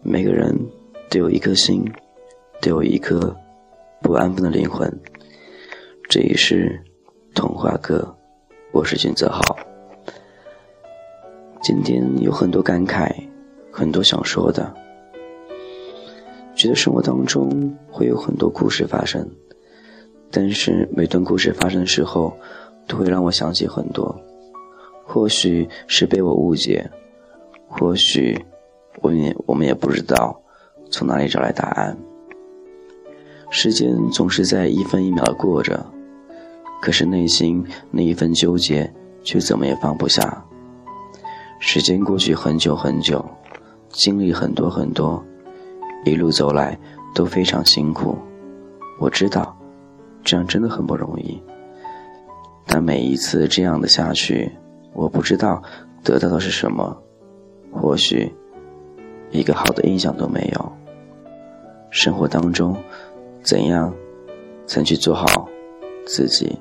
每个人都有一颗心，都有一颗不安分的灵魂。这里是童话哥，我是君泽浩。今天有很多感慨，很多想说的。觉得生活当中会有很多故事发生，但是每段故事发生的时候，都会让我想起很多。或许是被我误解，或许……我也我们也不知道从哪里找来答案。时间总是在一分一秒的过着，可是内心那一份纠结却怎么也放不下。时间过去很久很久，经历很多很多，一路走来都非常辛苦。我知道，这样真的很不容易。但每一次这样的下去，我不知道得到的是什么，或许。一个好的印象都没有。生活当中，怎样才去做好自己，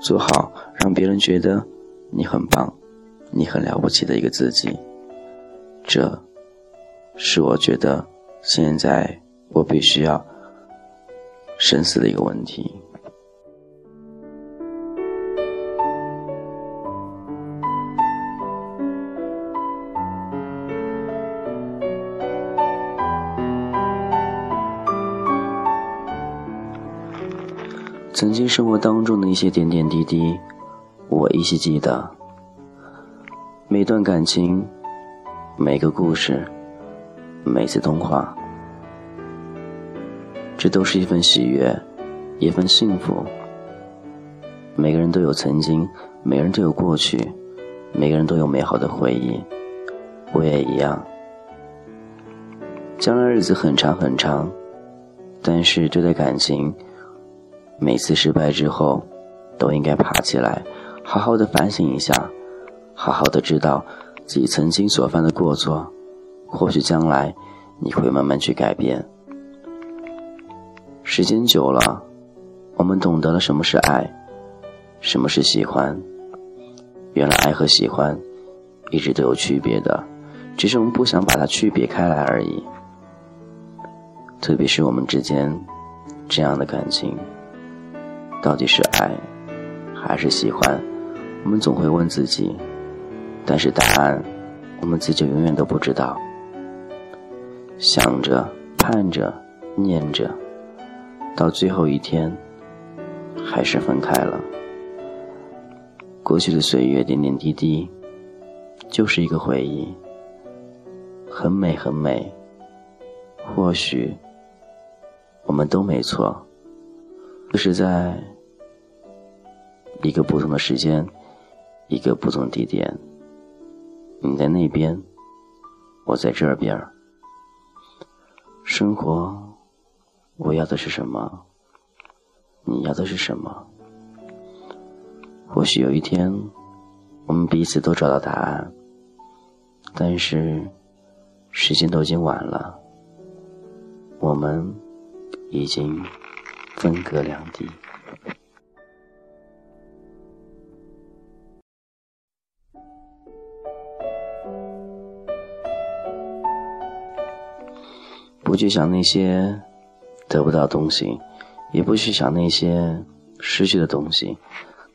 做好让别人觉得你很棒、你很了不起的一个自己？这是我觉得现在我必须要深思的一个问题。曾经生活当中的一些点点滴滴，我依稀记得。每段感情，每个故事，每次通话，这都是一份喜悦，一份幸福。每个人都有曾经，每个人都有过去，每个人都有美好的回忆，我也一样。将来日子很长很长，但是这段感情。每次失败之后，都应该爬起来，好好的反省一下，好好的知道自己曾经所犯的过错。或许将来你会慢慢去改变。时间久了，我们懂得了什么是爱，什么是喜欢。原来爱和喜欢一直都有区别的，只是我们不想把它区别开来而已。特别是我们之间这样的感情。到底是爱，还是喜欢？我们总会问自己，但是答案，我们自己永远都不知道。想着、盼着、念着，到最后一天，还是分开了。过去的岁月点点滴滴，就是一个回忆，很美很美。或许，我们都没错。就是在一个不同的时间，一个不同地点。你在那边，我在这边。生活，我要的是什么？你要的是什么？或许有一天，我们彼此都找到答案，但是时间都已经晚了，我们已经。分隔两地，不去想那些得不到东西，也不去想那些失去的东西，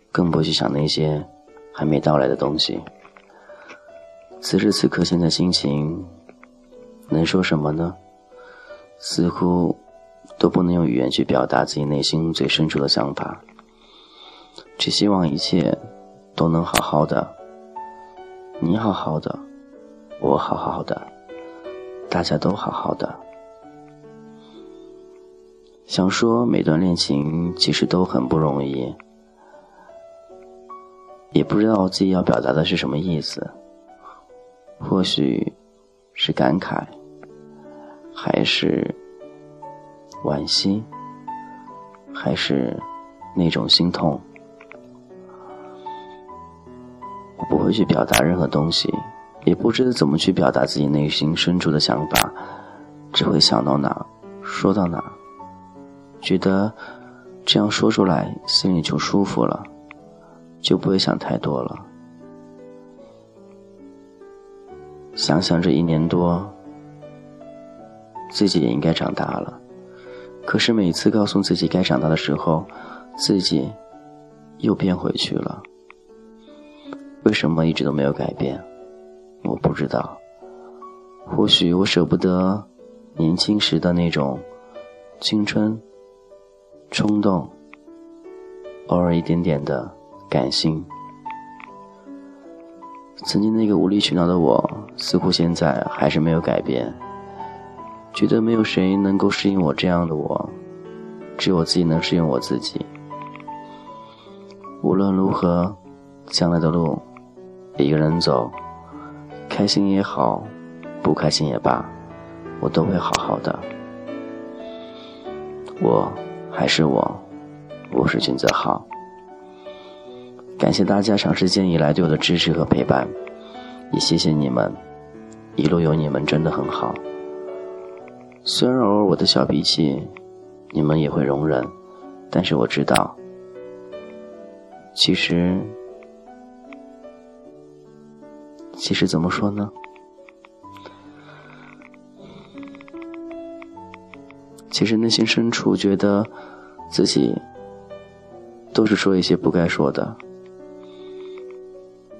更不去想那些还没到来的东西。此时此刻，现在心情能说什么呢？似乎。都不能用语言去表达自己内心最深处的想法，只希望一切都能好好的，你好好的，我好好的，大家都好好的。想说每段恋情其实都很不容易，也不知道自己要表达的是什么意思，或许是感慨，还是。惋惜，还是那种心痛。我不会去表达任何东西，也不知道怎么去表达自己内心深处的想法，只会想到哪说到哪，觉得这样说出来心里就舒服了，就不会想太多了。想想这一年多，自己也应该长大了，可是每次告诉自己该长大的时候，自己又变回去了。为什么一直都没有改变？我不知道，或许我舍不得年轻时的那种青春、冲动，偶尔一点点的感性。曾经那个无理取闹的我，似乎现在还是没有改变。觉得没有谁能够适应我这样的我，只有我自己能适应我自己。无论如何，将来的路一个人走。开心也好，不开心也罢，我都会好好的。我还是我，我是君泽浩。感谢大家长时间以来对我的支持和陪伴，也谢谢你们，一路有你们真的很好。虽然偶尔我的小脾气，你们也会容忍，但是我知道，其实。其实怎么说呢？其实内心深处觉得自己都是说一些不该说的，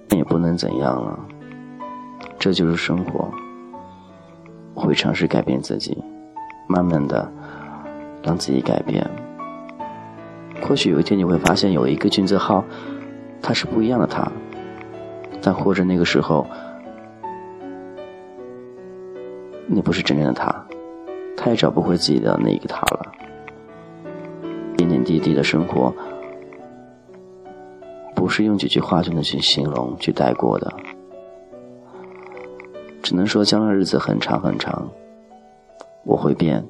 也不能怎样了。这就是生活。会尝试改变自己，慢慢的让自己改变。或许有一天你会发现，有一个君子号，他是不一样的他。但或者那个时候，你不是真正的他，他也找不回自己的那个他了。点点滴滴的生活，不是用几句话就能去形容、去带过的。只能说，将来日子很长很长，我会变，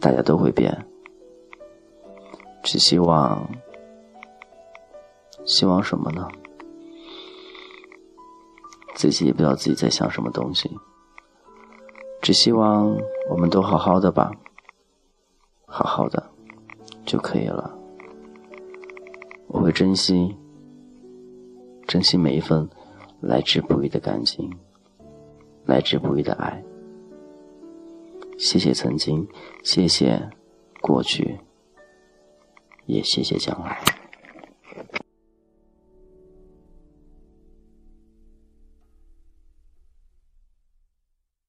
大家都会变。只希望，希望什么呢？自己也不知道自己在想什么东西，只希望我们都好好的吧，好好的就可以了。我会珍惜，珍惜每一份来之不易的感情，来之不易的爱。谢谢曾经，谢谢过去，也谢谢将来。